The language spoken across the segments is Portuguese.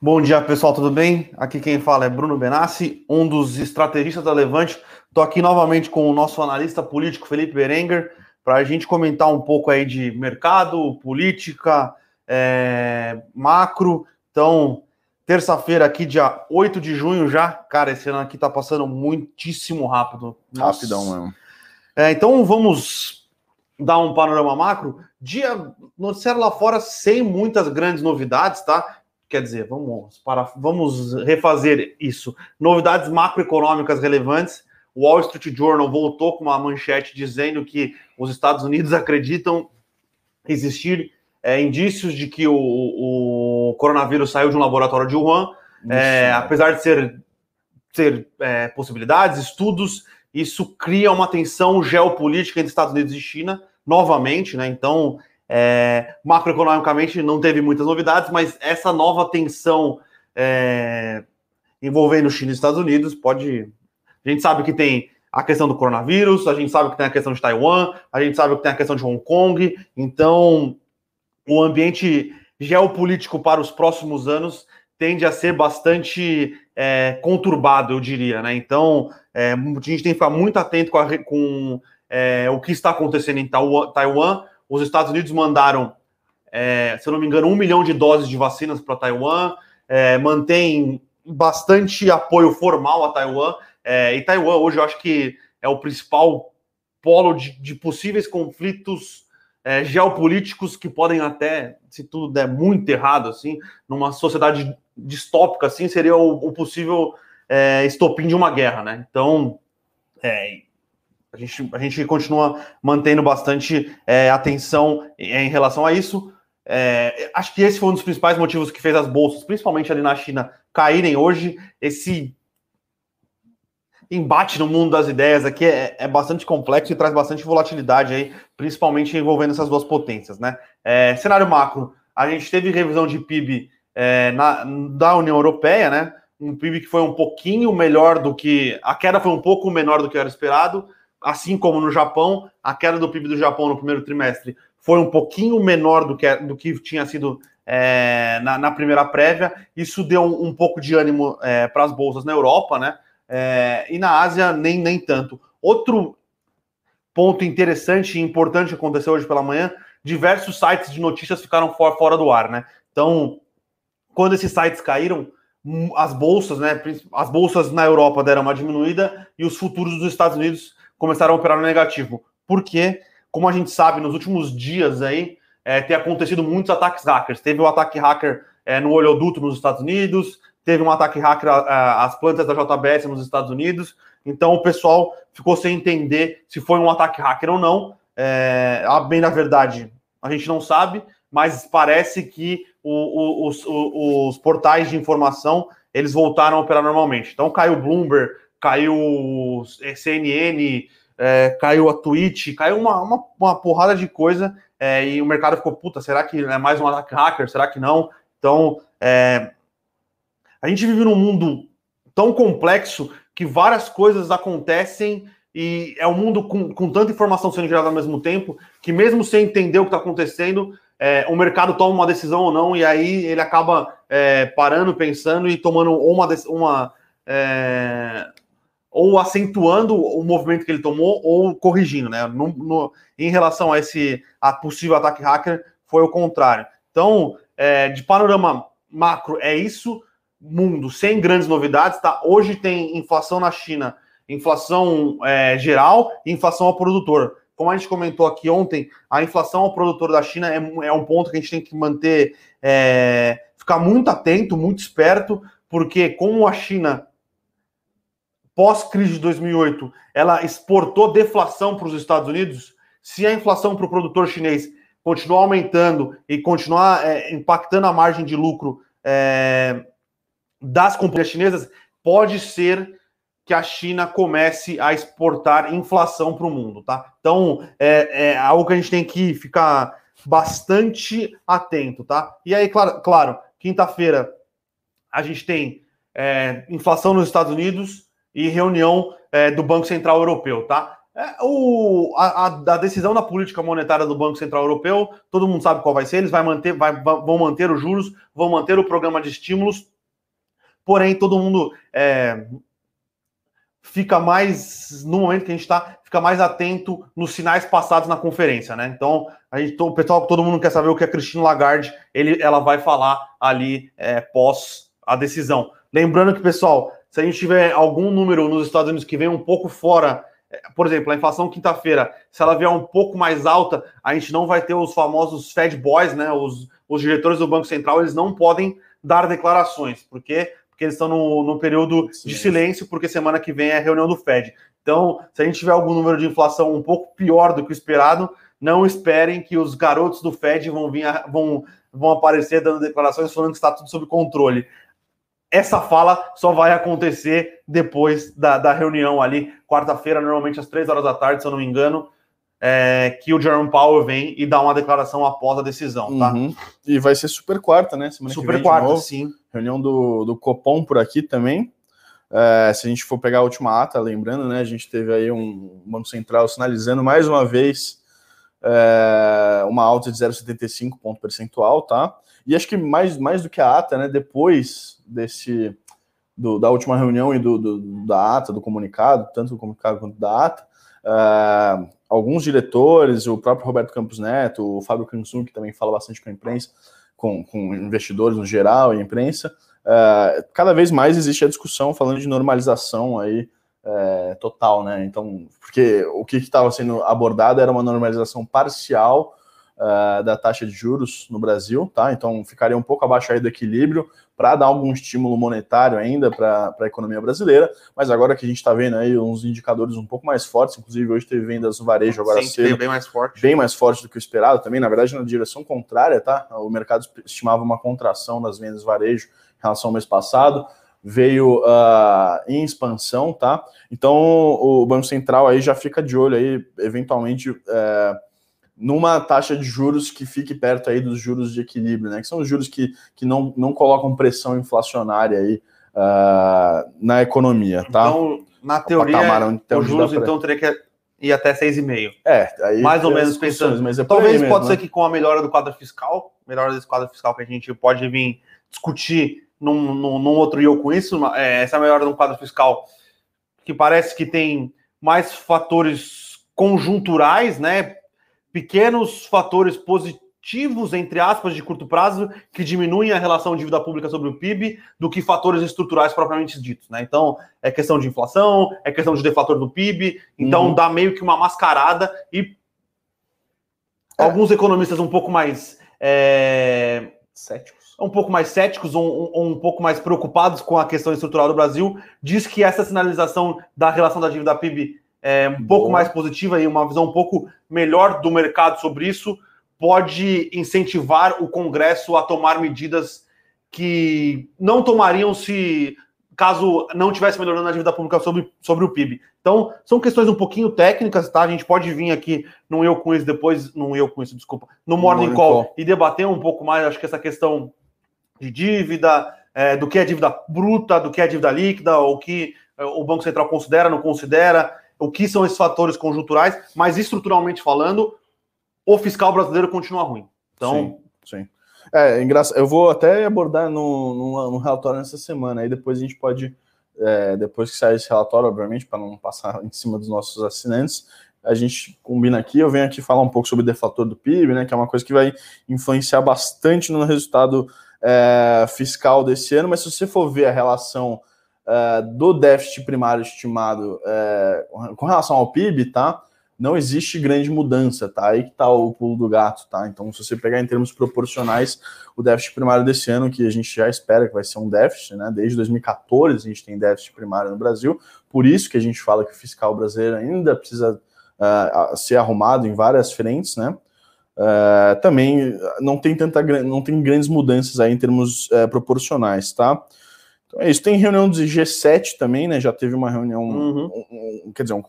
Bom dia, pessoal, tudo bem? Aqui quem fala é Bruno Benassi, um dos estrategistas da Levante. Estou aqui novamente com o nosso analista político Felipe Berenguer para a gente comentar um pouco aí de mercado, política, é, macro. Então, terça-feira aqui, dia 8 de junho já. Cara, esse ano aqui está passando muitíssimo rápido. Nossa. Rapidão mesmo. É, então, vamos dar um panorama macro. Dia noticiário lá fora sem muitas grandes novidades, tá? Quer dizer, vamos, para, vamos refazer isso. Novidades macroeconômicas relevantes. O Wall Street Journal voltou com uma manchete dizendo que os Estados Unidos acreditam existir é, indícios de que o, o, coronavírus saiu de um laboratório de Wuhan. É, apesar de ser, ser é, possibilidades, estudos, isso cria uma tensão geopolítica entre Estados Unidos e China, novamente, né? Então, é, macroeconomicamente não teve muitas novidades, mas essa nova tensão é, envolvendo China e Estados Unidos pode. A gente sabe que tem a questão do coronavírus, a gente sabe que tem a questão de Taiwan, a gente sabe que tem a questão de Hong Kong, então o ambiente geopolítico para os próximos anos tende a ser bastante é, conturbado, eu diria, né? Então é, a gente tem que ficar muito atento com, a, com é, o que está acontecendo em Taiwan os Estados Unidos mandaram, é, se eu não me engano, um milhão de doses de vacinas para Taiwan, é, mantém bastante apoio formal a Taiwan. É, e Taiwan hoje eu acho que é o principal polo de, de possíveis conflitos é, geopolíticos que podem até, se tudo der muito errado, assim, numa sociedade distópica, assim, seria o, o possível é, estopim de uma guerra, né? Então, é, a gente, a gente continua mantendo bastante é, atenção em relação a isso. É, acho que esse foi um dos principais motivos que fez as bolsas, principalmente ali na China, caírem hoje. Esse embate no mundo das ideias aqui é, é bastante complexo e traz bastante volatilidade aí, principalmente envolvendo essas duas potências, né? É, cenário macro, a gente teve revisão de PIB é, na, da União Europeia, né? Um PIB que foi um pouquinho melhor do que. A queda foi um pouco menor do que era esperado assim como no Japão, a queda do PIB do Japão no primeiro trimestre foi um pouquinho menor do que, do que tinha sido é, na, na, primeira prévia. Isso deu um, um pouco de ânimo é, para as bolsas na Europa, né? É, e na Ásia, nem, nem tanto. Outro ponto interessante e importante que aconteceu hoje pela manhã: diversos sites de notícias ficaram for, fora do ar, né? Então, quando esses sites caíram, as bolsas, né? As bolsas na Europa deram uma diminuída e os futuros dos Estados Unidos começaram a operar no negativo. Porque, como a gente sabe, nos últimos dias aí, é, tem acontecido muitos ataques hackers. Teve o um ataque hacker é, no oleoduto nos Estados Unidos, teve um ataque hacker às plantas da JBS nos Estados Unidos. Então o pessoal ficou sem entender se foi um ataque hacker ou não. É, bem na verdade, a gente não sabe, mas parece que o, o, os, o, os portais de informação eles voltaram a operar normalmente. Então caiu Bloomberg, caiu CNN, é, caiu a Twitch, caiu uma, uma, uma porrada de coisa é, e o mercado ficou, puta, será que é mais um ataque hacker? Será que não? Então, é, a gente vive num mundo tão complexo que várias coisas acontecem e é um mundo com, com tanta informação sendo gerada ao mesmo tempo que mesmo sem entender o que está acontecendo, é, o mercado toma uma decisão ou não e aí ele acaba é, parando, pensando e tomando uma, uma é, ou acentuando o movimento que ele tomou ou corrigindo, né? No, no, em relação a esse a possível ataque hacker, foi o contrário. Então, é, de panorama macro, é isso. Mundo sem grandes novidades, tá? Hoje tem inflação na China, inflação é, geral e inflação ao produtor. Como a gente comentou aqui ontem, a inflação ao produtor da China é, é um ponto que a gente tem que manter, é, ficar muito atento, muito esperto, porque como a China pós-crise de 2008, ela exportou deflação para os Estados Unidos, se a inflação para o produtor chinês continuar aumentando e continuar é, impactando a margem de lucro é, das companhias chinesas, pode ser que a China comece a exportar inflação para o mundo, tá? Então é, é, algo que a gente tem que ficar bastante atento, tá? E aí, claro, claro quinta-feira a gente tem é, inflação nos Estados Unidos, e reunião é, do Banco Central Europeu, tá? É, o, a, a, decisão da política monetária do Banco Central Europeu, todo mundo sabe qual vai ser, eles vai manter, vai, vão manter os juros, vão manter o programa de estímulos, porém todo mundo é, fica mais, no momento que a gente está, fica mais atento nos sinais passados na conferência, né? Então, a gente, o pessoal, todo mundo quer saber o que a Cristina Lagarde ele, ela vai falar ali é, pós a decisão. Lembrando que, pessoal, se a gente tiver algum número nos Estados Unidos que vem um pouco fora por exemplo, a inflação quinta-feira, se ela vier um pouco mais alta, a gente não vai ter os famosos Fed Boys, né? Os, os diretores do Banco Central, eles não podem dar declarações. Por quê? Porque eles estão no, no período Sim. de silêncio, porque semana que vem é a reunião do Fed. Então, se a gente tiver algum número de inflação um pouco pior do que o esperado, não esperem que os garotos do Fed vão vir vão, vão aparecer dando declarações falando que está tudo sob controle essa fala só vai acontecer depois da, da reunião ali, quarta-feira, normalmente às três horas da tarde, se eu não me engano, é, que o Jerome Powell vem e dá uma declaração após a decisão, tá? Uhum. E vai ser super quarta, né? Semana super quarta, sim. Reunião do, do Copom por aqui também. É, se a gente for pegar a última ata, lembrando, né? A gente teve aí um Banco Central sinalizando mais uma vez é, uma alta de 0,75 ponto percentual, tá? E acho que mais, mais do que a ata, né? Depois desse do, da última reunião e do, do, da ata, do comunicado, tanto do comunicado quanto da ata, uh, alguns diretores, o próprio Roberto Campos Neto, o Fábio Cansum, que também fala bastante com a imprensa, com, com investidores no geral e imprensa, uh, cada vez mais existe a discussão falando de normalização aí uh, total, né? Então, porque o que estava sendo abordado era uma normalização parcial uh, da taxa de juros no Brasil, tá? Então ficaria um pouco abaixo aí do equilíbrio para dar algum estímulo monetário ainda para a economia brasileira, mas agora que a gente está vendo aí uns indicadores um pouco mais fortes, inclusive hoje teve vendas no varejo agora Sim, cedo, bem mais forte, bem mais forte do que o esperado também, na verdade na direção contrária, tá? O mercado estimava uma contração das vendas varejo em relação ao mês passado, veio uh, em expansão, tá? Então o Banco Central aí já fica de olho aí, eventualmente uh, numa taxa de juros que fique perto aí dos juros de equilíbrio, né? Que são os juros que, que não, não colocam pressão inflacionária aí uh, na economia, tá? Então, na teoria, os juros então teria que ir até 6,5. É, aí mais ou menos pensando. Mas é Talvez mesmo, pode né? ser que com a melhora do quadro fiscal, melhora desse quadro fiscal que a gente pode vir discutir num, num, num outro eu com isso, é, essa melhora do quadro fiscal que parece que tem mais fatores conjunturais, né? Pequenos fatores positivos, entre aspas, de curto prazo, que diminuem a relação dívida pública sobre o PIB, do que fatores estruturais propriamente ditos. Né? Então, é questão de inflação, é questão de deflator do PIB, então uhum. dá meio que uma mascarada e é. alguns economistas um pouco mais. É... Céticos. Um pouco mais céticos ou um, um, pouco mais preocupados com a questão estrutural do Brasil, diz que essa sinalização da relação da dívida PIB é, um pouco mais positiva e uma visão um pouco melhor do mercado sobre isso, pode incentivar o Congresso a tomar medidas que não tomariam se caso não tivesse melhorando a dívida pública sobre, sobre o PIB. Então, são questões um pouquinho técnicas, tá? A gente pode vir aqui no Eu Com Isso depois, no Eu Com Isso, desculpa, no Morning, Morning Call, Call, e debater um pouco mais, acho que essa questão de dívida, é, do que é dívida bruta, do que é dívida líquida, o que é, o Banco Central considera, não considera, o que são esses fatores conjunturais, mas estruturalmente falando, o fiscal brasileiro continua ruim. Então. Sim, sim. É, é engraçado. Eu vou até abordar no, no, no, relatório nessa semana, aí depois a gente pode, é, depois que sair esse relatório, obviamente, para não passar em cima dos nossos assinantes, a gente combina aqui, eu venho aqui falar um pouco sobre o deflator do PIB, né, que é uma coisa que vai influenciar bastante no resultado é, fiscal desse ano, mas se você for ver a relação uh, do déficit primário estimado uh, com relação ao PIB, tá? Não existe grande mudança, tá? Aí que tá o pulo do gato, tá? Então, se você pegar em termos proporcionais, o déficit primário desse ano, que a gente já espera que vai ser um déficit, né? Desde 2014 a gente tem déficit primário no Brasil, por isso que a gente fala que o fiscal brasileiro ainda precisa uh, ser arrumado em várias frentes, né? Uh, também não tem tanta não tem grandes mudanças aí em termos uh, proporcionais, tá? Então é isso. Tem reunião do G7 também, né? Já teve uma reunião, uhum. um, um, quer dizer, um,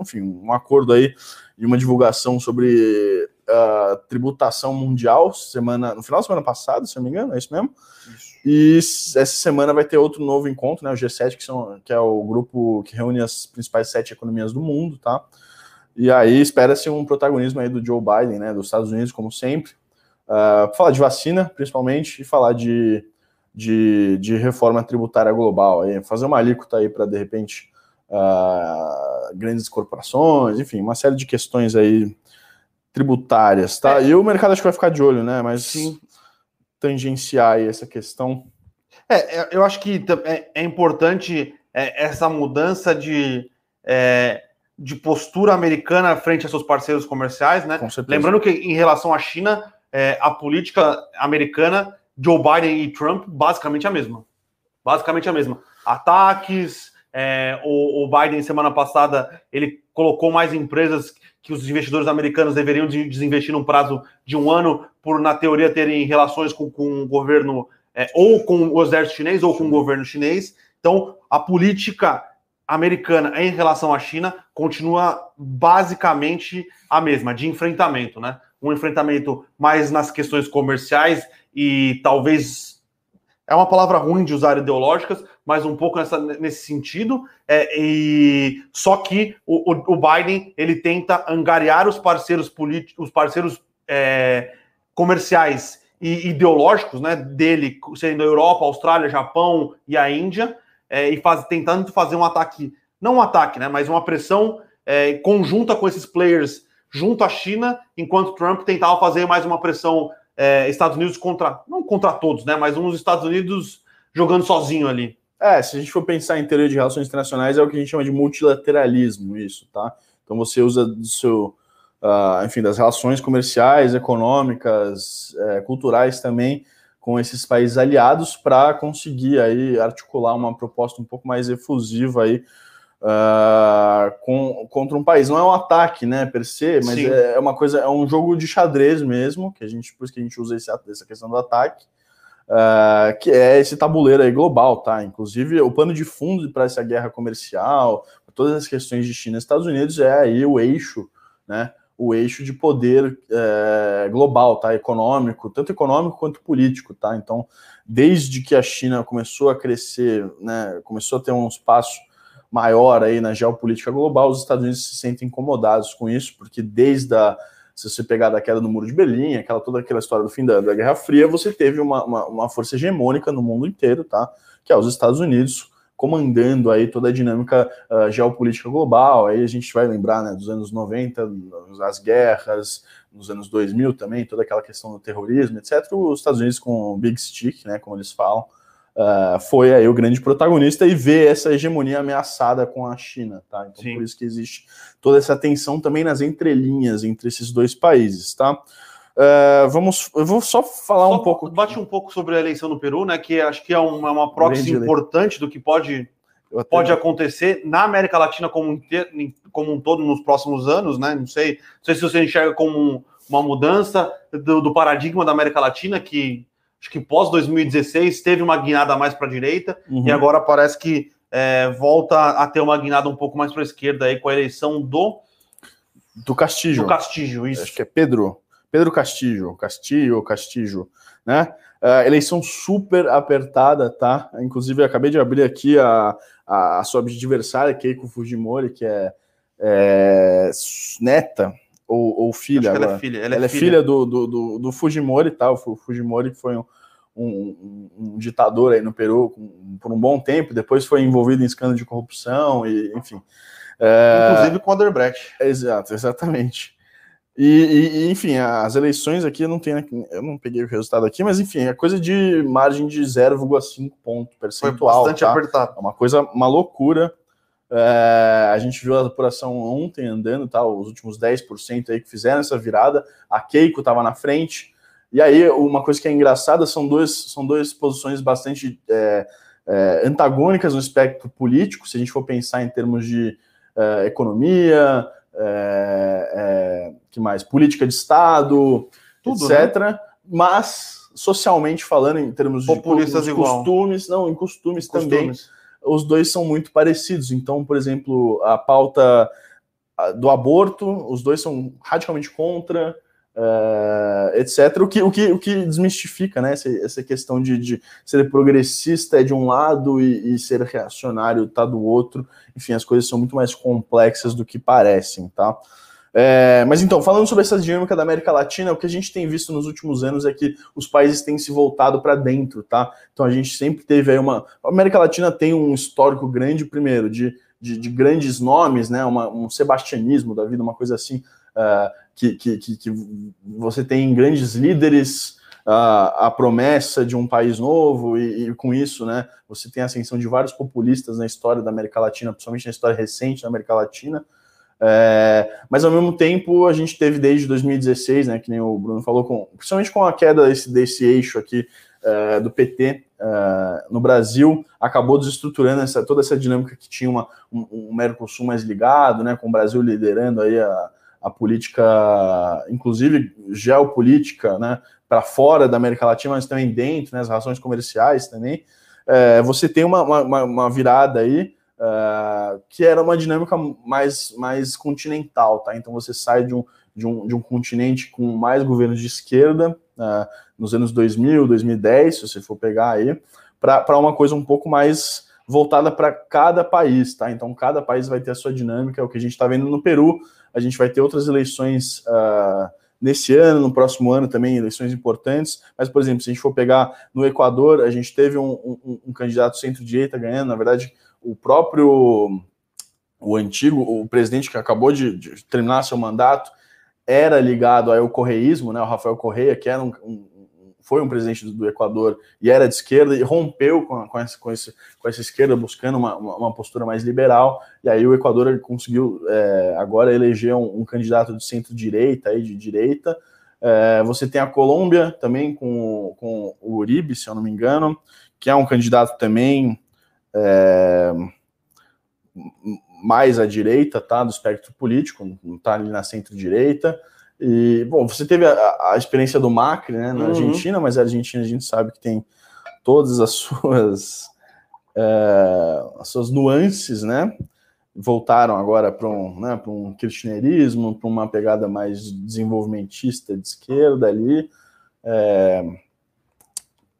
enfim, um acordo aí de uma divulgação sobre a tributação mundial semana no final da semana passada, se não me engano, é isso mesmo. Isso. E essa semana vai ter outro novo encontro, né? O G7, que, são, que é o grupo que reúne as principais sete economias do mundo, tá? E aí espera-se um protagonismo aí do Joe Biden, né, dos Estados Unidos, como sempre, uh, falar de vacina, principalmente, e falar de, de, de reforma tributária global, aí, fazer uma alíquota aí para, de repente, uh, grandes corporações, enfim, uma série de questões aí tributárias, tá? É. E o mercado acho que vai ficar de olho, né? Mas Sim. tangenciar essa questão. É, é eu acho que é, é importante é, essa mudança de, é, de postura americana frente a seus parceiros comerciais, né? Lembrando que em relação à China, é, a política americana, Joe Biden e Trump, basicamente a mesma. Basicamente a mesma. Ataques, é, o, o, Biden, semana passada, ele colocou mais empresas que os investidores americanos deveriam desinvestir num prazo de um ano, por, na teoria, terem relações com, com o governo, é, ou com o exército chinês, ou com o governo chinês. Então, a política americana em relação à China continua basicamente a mesma, de enfrentamento, né? Um enfrentamento mais nas questões comerciais e talvez é uma palavra ruim de usar ideológicas, mas um pouco nessa, nesse sentido. É, e só que o, o, Biden ele tenta angariar os parceiros políticos, os parceiros é, comerciais e ideológicos, né, dele, sendo a Europa, a Austrália, Japão e a Índia, é, e faz, tentando fazer um ataque, não um ataque, né, mas uma pressão é, conjunta com esses players junto à China, enquanto Trump tentava fazer mais uma pressão é, Estados Unidos contra, não contra todos, né, mas uns Estados Unidos jogando sozinho ali. É, se a gente for pensar em teoria de relações internacionais, é o que a gente chama de multilateralismo, isso, tá? Então você usa do seu, uh, enfim, das relações comerciais, econômicas, é, culturais também com esses países aliados para conseguir aí articular uma proposta um pouco mais efusiva aí uh, com, contra um país. Não é um ataque, né, per se, mas é, é, uma coisa, é um jogo de xadrez mesmo, que a gente, por isso que a gente usa esse, essa questão do ataque uh, que é esse tabuleiro aí global, tá? Inclusive, o pano de fundo para essa guerra comercial, todas as questões de China e Estados Unidos é aí o eixo, né? O eixo de poder é, global, tá? Econômico, tanto econômico quanto político, tá? Então, desde que a China começou a crescer, né? Começou a ter um espaço maior aí na geopolítica global, os Estados Unidos se sentem incomodados com isso, porque desde a se você pegar da queda do Muro de Berlim, aquela toda aquela história do fim da, da Guerra Fria, você teve uma, uma, uma, força hegemônica no mundo inteiro, tá? Que é os Estados Unidos comandando aí toda a dinâmica uh, geopolítica global. Aí a gente vai lembrar, né, dos anos 90, as guerras, nos anos 2000 também, toda aquela questão do terrorismo, etc. Os Estados Unidos com o Big Stick, né, como eles falam, uh, foi aí o grande protagonista e vê essa hegemonia ameaçada com a China, tá? Então Sim. por isso que existe toda essa tensão também nas entrelinhas entre esses dois países, tá? Uh, vamos, eu vou só falar só um pouco. Bate um pouco sobre a eleição no Peru, né? Que acho que é uma, uma proxy importante do que pode, pode acontecer na América Latina como, como um todo nos próximos anos, né? Não sei, não sei se você enxerga como uma mudança do, do paradigma da América Latina, que acho que pós 2016 teve uma guinada mais para a direita uhum. e agora parece que é, volta a ter uma guinada um pouco mais para a esquerda aí com a eleição do do Castillo. Do Castillo, isso. Acho que é Pedro. Pedro Castillo, Castillo, Castillo, né? Uh, eleição super apertada, tá? Inclusive, acabei de abrir aqui a, a, a sua adversária, Keiko Fujimori, que é, é neta ou, ou filha. Ela é filha. Ela, é, ela é filha, filha do, do, do, do, Fujimori, tá? O Fujimori foi um, um, um, ditador aí no Peru por um bom tempo, depois foi envolvido em escândalo de corrupção, e enfim. É... Inclusive com o Oderbrecht. Exato, exatamente. E, e, enfim, as eleições aqui eu não tenho, eu não peguei o resultado aqui, mas enfim, é coisa de margem de 0,5 ponto percentual. Foi bastante tá? apertado. É uma coisa, uma loucura. É, a gente viu a apuração ontem andando, tá? Os últimos 10% aí que fizeram essa virada. A Keiko estava na frente. E aí, uma coisa que é engraçada são, dois, são duas posições bastante é, é, antagônicas no espectro político, se a gente for pensar em termos de é, economia, é, é, que mais? Política de Estado, Tudo, etc. Né? Mas, socialmente falando, em termos de, de costumes, não, em costumes, costumes também os dois são muito parecidos. Então, por exemplo, a pauta do aborto, os dois são radicalmente contra. uh, etc. O que, o, que, o que desmistifica né, essa, essa questão de, de, ser progressista é de um lado e, e ser reacionário tá do outro. Enfim, as coisas são muito mais complexas do que parecem, tá? É, mas então, falando sobre essa dinâmica da América Latina, o que a gente tem visto nos últimos anos é que os países têm se voltado para dentro, tá? Então a gente sempre teve aí uma. A América Latina tem um histórico grande, primeiro, de, de, de grandes nomes, né? Uma, um sebastianismo da vida, uma coisa assim, uh, que, que, que, que, você tem grandes líderes. Uh, a promessa de um país novo, e, e, com isso, né, você tem a ascensão de vários populistas na história da América Latina, principalmente na história recente da América Latina, é, mas ao mesmo tempo a gente teve desde 2016, né, que nem o Bruno falou, com, principalmente com a queda desse, desse eixo aqui é, do PT é, no Brasil, acabou desestruturando essa, toda essa dinâmica que tinha uma, um, um Mercosul mais ligado, né, com o Brasil liderando aí a, a política, inclusive geopolítica, né, para fora da América Latina, mas também dentro, né, as relações comerciais também. É, você tem uma, uma, uma virada aí uh, que era uma dinâmica mais, mais continental, tá? Então você sai de um, de um, de um continente com mais governos de esquerda, uh, nos anos 2000, 2010, se você for pegar aí, para uma coisa um pouco mais voltada para cada país, tá? Então cada país vai ter a sua dinâmica, é o que a gente está vendo no Peru, a gente vai ter outras eleições uh, nesse ano, no próximo ano também, eleições importantes, mas, por exemplo, se a gente for pegar no Equador, a gente teve um, um, um candidato centro-direita ganhando, na verdade, o próprio o antigo, o presidente que acabou de, de terminar seu mandato era ligado ao correísmo, né? O Rafael Correia, que era um, um foi um presidente do, do, Equador e era de esquerda e rompeu com, com, essa, com, esse, com essa esquerda, buscando uma, uma, postura mais liberal. E aí o Equador conseguiu é, agora eleger um, um, candidato de centro-direita, de direita. É, você tem a Colômbia também com, com o Uribe, se eu não me engano, que é um candidato também é, mais à direita, tá, do espectro político, não está ali na centro-direita. E, bom, você teve a, a experiência do Macri, né, na uhum. Argentina, mas a Argentina a gente sabe que tem todas as suas, é, as suas nuances, né, voltaram agora para um, né, um kirchnerismo, para uma pegada mais desenvolvimentista de esquerda ali, é,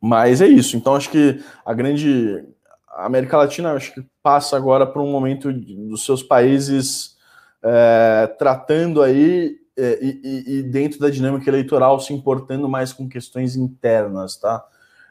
mas é isso, então acho que a grande, a América Latina acho que passa agora por um momento dos seus países é, tratando aí é, e, e, dentro da dinâmica eleitoral se importando mais com questões internas, tá?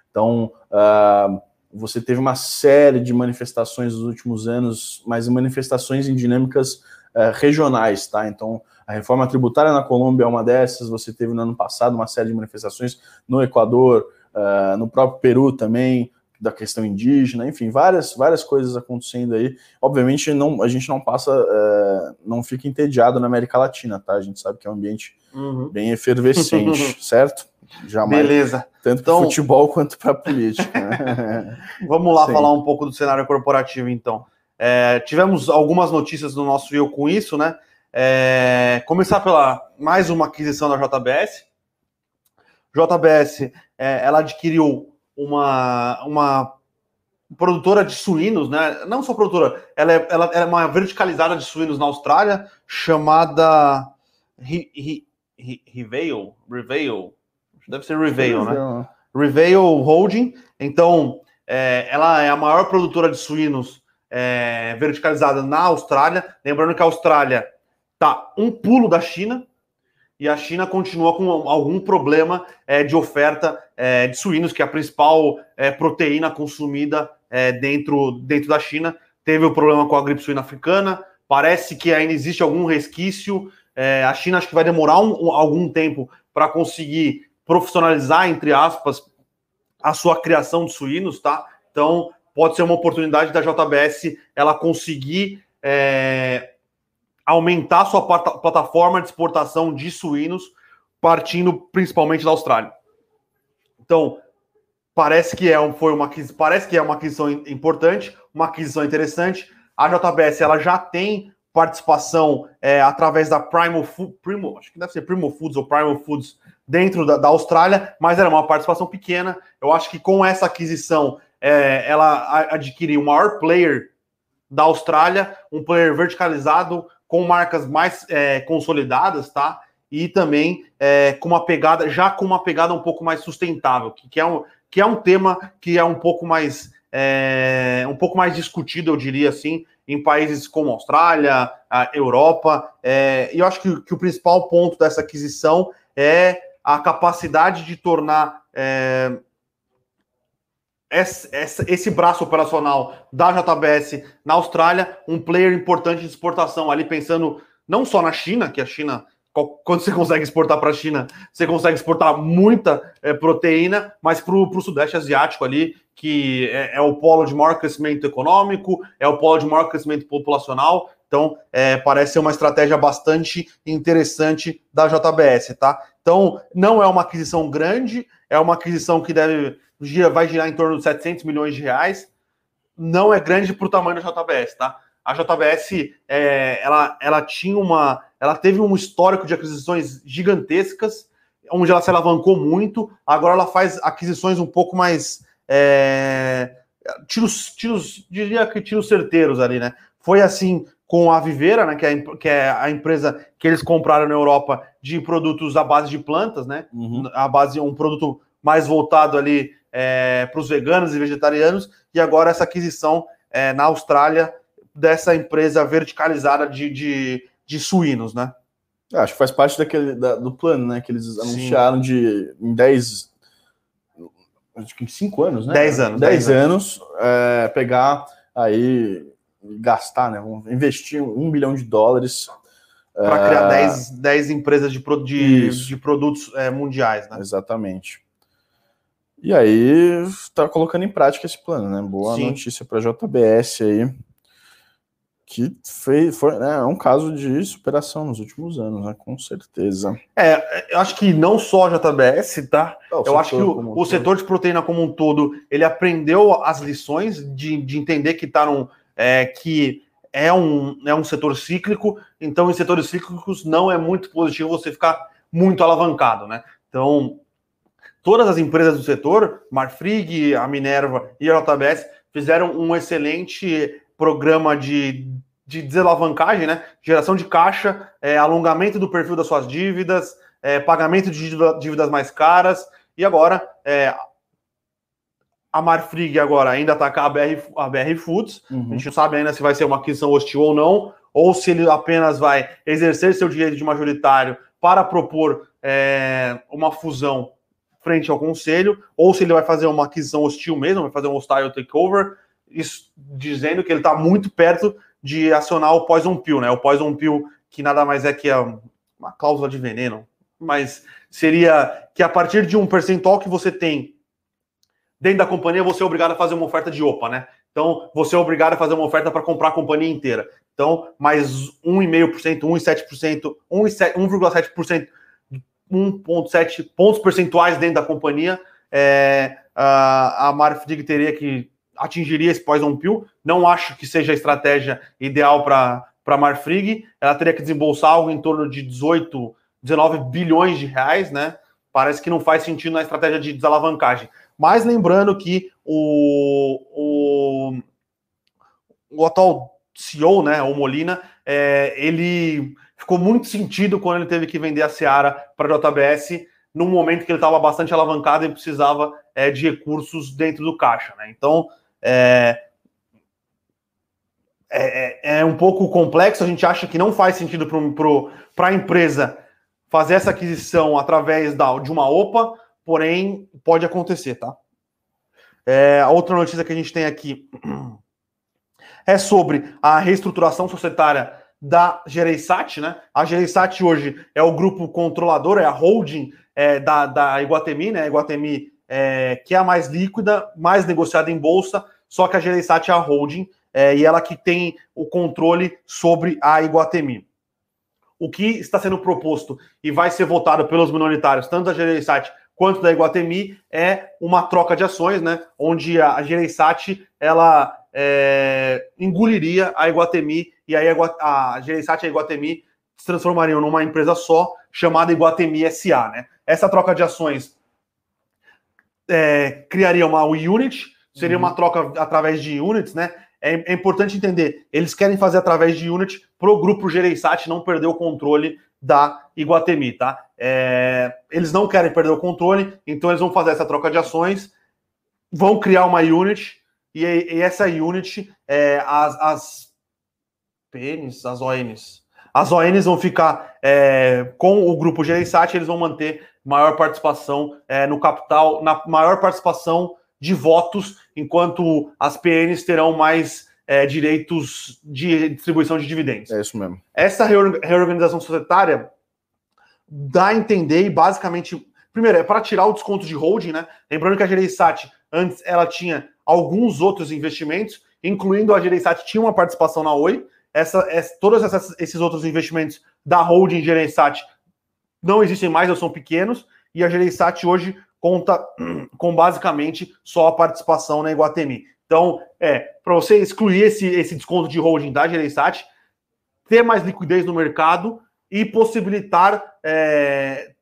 Então uh, você teve uma série de manifestações nos últimos anos, mas manifestações em dinâmicas uh, regionais, tá? Então a reforma tributária na Colômbia é uma dessas. Você teve no ano passado uma série de manifestações no Equador, uh, no próprio Peru também da questão indígena, enfim, várias, várias coisas acontecendo aí. Obviamente, não, a gente não passa, é, não fica entediado na América Latina, tá? A gente sabe que é um ambiente uhum. bem efervescente, certo? Jamais. Beleza. Tanto então, para futebol quanto para política. Né? Vamos lá Sim. falar um pouco do cenário corporativo, então. É, tivemos algumas notícias no nosso Rio com isso, né? É, começar pela mais uma aquisição da JBS. JBS, é, ela adquiriu uma, uma produtora de suínos, né? Não só produtora, ela é, ela, é uma verticalizada de suínos na Austrália chamada Reveil, Reveil, deve ser Reveil, né? Reveil Holding. Então, é, ela é a maior produtora de suínos é, verticalizada na Austrália. Lembrando que a Austrália tá um pulo da China, e a China continua com algum problema é, de oferta é, de suínos, que é a principal é, proteína consumida dentro, dentro da China. Teve o problema com a gripe suína africana, parece que ainda existe algum resquício. A China acho que vai demorar um, um, algum tempo para conseguir profissionalizar, entre aspas, a sua criação de suínos, tá? Então, pode ser uma oportunidade da JBS ela conseguir é, aumentar sua plataforma de exportação de suínos, partindo principalmente da Austrália. Então, parece que é, foi uma, parece que é uma aquisição importante, uma aquisição interessante. A JBS ela já tem participação é, através da Primo, Primo, acho que deve ser Primo Foods ou Primo Foods dentro da, da Austrália, mas era uma participação pequena. Eu acho que com essa aquisição é, ela adquiriu o maior player da Austrália, um player verticalizado com marcas mais é, consolidadas, tá? e também é, com uma pegada, já com uma pegada um pouco mais sustentável, que, que, é, um, que é um tema que é um pouco mais é, um pouco mais discutido, eu diria assim, em países como Austrália, a Europa. É, e eu acho que, que, o principal ponto dessa aquisição é a capacidade de tornar é, esse, braço operacional da JBS na Austrália um player importante de exportação, ali pensando não só na China, que a China quando você consegue exportar para a China, você consegue exportar muita é, proteína, mas para o Sudeste Asiático ali, que é, é, o polo de maior crescimento econômico, é o polo de maior crescimento populacional. Então, é, parece ser uma estratégia bastante interessante da JBS, tá? Então, não é uma aquisição grande, é uma aquisição que deve vai girar em torno de 700 milhões de reais. Não é grande para o tamanho da JBS, tá? A JBS, é, ela, ela tinha uma ela teve um histórico de aquisições gigantescas, onde ela se alavancou muito. Agora ela faz aquisições um pouco mais. É, tiros, tiros, diria que tiros certeiros ali, né? Foi assim com a Viveira, né, que é, que é a empresa que eles compraram na Europa de produtos à base de plantas, né? Uhum. A base um produto mais voltado ali é, para os veganos e vegetarianos. E agora essa aquisição é, na Austrália dessa empresa verticalizada de, de de suínos, né? É, acho que faz parte daquele, da, do plano, né? Que eles Sim. anunciaram de em 10. Acho que em 5 anos, né? 10 anos. 10 anos, anos é, pegar aí, gastar, né? Investir um bilhão de dólares. Para é... criar 10, 10 empresas de, de, de produtos é, mundiais, né? Exatamente. E aí, está colocando em prática esse plano, né? Boa Sim. notícia para a JBS aí que fez, foi né, é um caso de superação nos últimos anos, né, com certeza. É, eu acho que não só a JBS, tá? É, eu acho que o, o setor de proteína como um todo, ele aprendeu as lições de, de entender que tá num, é, que é um, é um setor cíclico, então em setores cíclicos não é muito positivo você ficar muito alavancado, né? Então, todas as empresas do setor, Marfrig, a Minerva e a JBS, fizeram um excelente programa de, de desalavancagem, né? Geração de caixa, é, alongamento do perfil das suas dívidas, é, pagamento de dívidas mais caras, e agora é, a Marfrig agora ainda está com a BR, a BR Foods, uhum. a gente não sabe ainda se vai ser uma aquisição hostil ou não, ou se ele apenas vai exercer seu direito de majoritário para propor é, uma fusão frente ao conselho, ou se ele vai fazer uma aquisição hostil mesmo, vai fazer um hostile takeover, isso, dizendo que ele está muito perto de acionar o poison pill, né? O poison pill que nada mais é que uma cláusula de veneno, mas seria que a partir de um percentual que você tem dentro da companhia, você é obrigado a fazer uma oferta de OPA, né? Então, você é obrigado a fazer uma oferta para comprar a companhia inteira. Então, mais 1,5%, 1,7%, 1,7%, 1,7 pontos percentuais dentro da companhia, é, a, a Marfrig teria que atingiria esse poison pill. Não acho que seja a estratégia ideal para a Marfrig. Ela teria que desembolsar algo em torno de 18, 19 bilhões de reais, né? Parece que não faz sentido na estratégia de desalavancagem. Mas lembrando que o, o, o atual CEO, né, o Molina, é, ele ficou muito sentido quando ele teve que vender a Seara para a JBS num momento que ele estava bastante alavancado e precisava é, de recursos dentro do caixa. Né? Então, é, é, é, é um pouco complexo, a gente acha que não faz sentido para a empresa fazer essa aquisição através da, de uma OPA, porém pode acontecer, tá? É, a outra notícia que a gente tem aqui é sobre a reestruturação societária da Gereissat, né? A Gereissat hoje é o grupo controlador, é a holding é, da, da Iguatemi, né? A Iguatemi é, que é a mais líquida, mais negociada em bolsa, só que a Gereissat é a holding é, e ela que tem o controle sobre a Iguatemi. O que está sendo proposto e vai ser votado pelos minoritários, tanto da Gereissat quanto da Iguatemi, é uma troca de ações, né? Onde a Gereissat ela é, engoliria a Iguatemi e aí a, a Gereissat e a Iguatemi se transformariam numa empresa só chamada Iguatemi SA, né? Essa troca de ações é, criaria uma unit, seria uhum. uma troca através de units, né? É, é, importante entender, eles querem fazer através de unit para o grupo Gereissat não perder o controle da Iguatemi, tá? É, eles não querem perder o controle, então eles vão fazer essa troca de ações, vão criar uma unit, e, e essa unit, é, as, as PNs, as ONs, as ONs vão ficar é, com o grupo Gereissat, eles vão manter maior participação é, no capital, na maior participação de votos, enquanto as PNs terão mais é, direitos de distribuição de dividendos. É isso mesmo. Essa reorganização societária dá a entender e basicamente, primeiro, é para tirar o desconto de holding, né? Lembrando que a Gereissat antes ela tinha alguns outros investimentos, incluindo a Gereissat tinha uma participação na Oi. Essa, essa todos essas, esses outros investimentos da holding Gereissat não existem mais ou são pequenos, e a Gereissat hoje conta com basicamente só a participação na Iguatemi. Então, é, para você excluir esse, esse desconto de holding da Gereissat, ter mais liquidez no mercado e possibilitar é,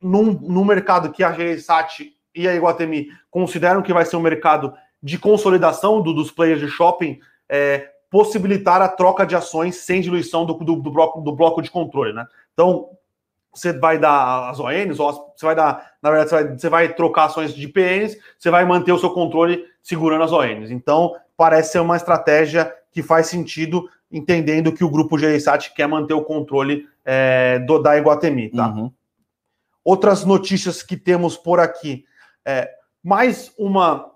num, num mercado que a Gereissat e a Iguatemi consideram que vai ser um mercado de consolidação do, dos players de shopping, é, possibilitar a troca de ações sem diluição do, do, do, bloco, do bloco de controle. Né? Então, você vai dar as ONs, ou você vai dar, na verdade, você vai, você vai, trocar ações de PNs, você vai manter o seu controle segurando as ONs. Então, parece ser uma estratégia que faz sentido, entendendo que o grupo GRSAT quer manter o controle é, do, da Iguatemi. Tá? Uhum. Outras notícias que temos por aqui. É, mais uma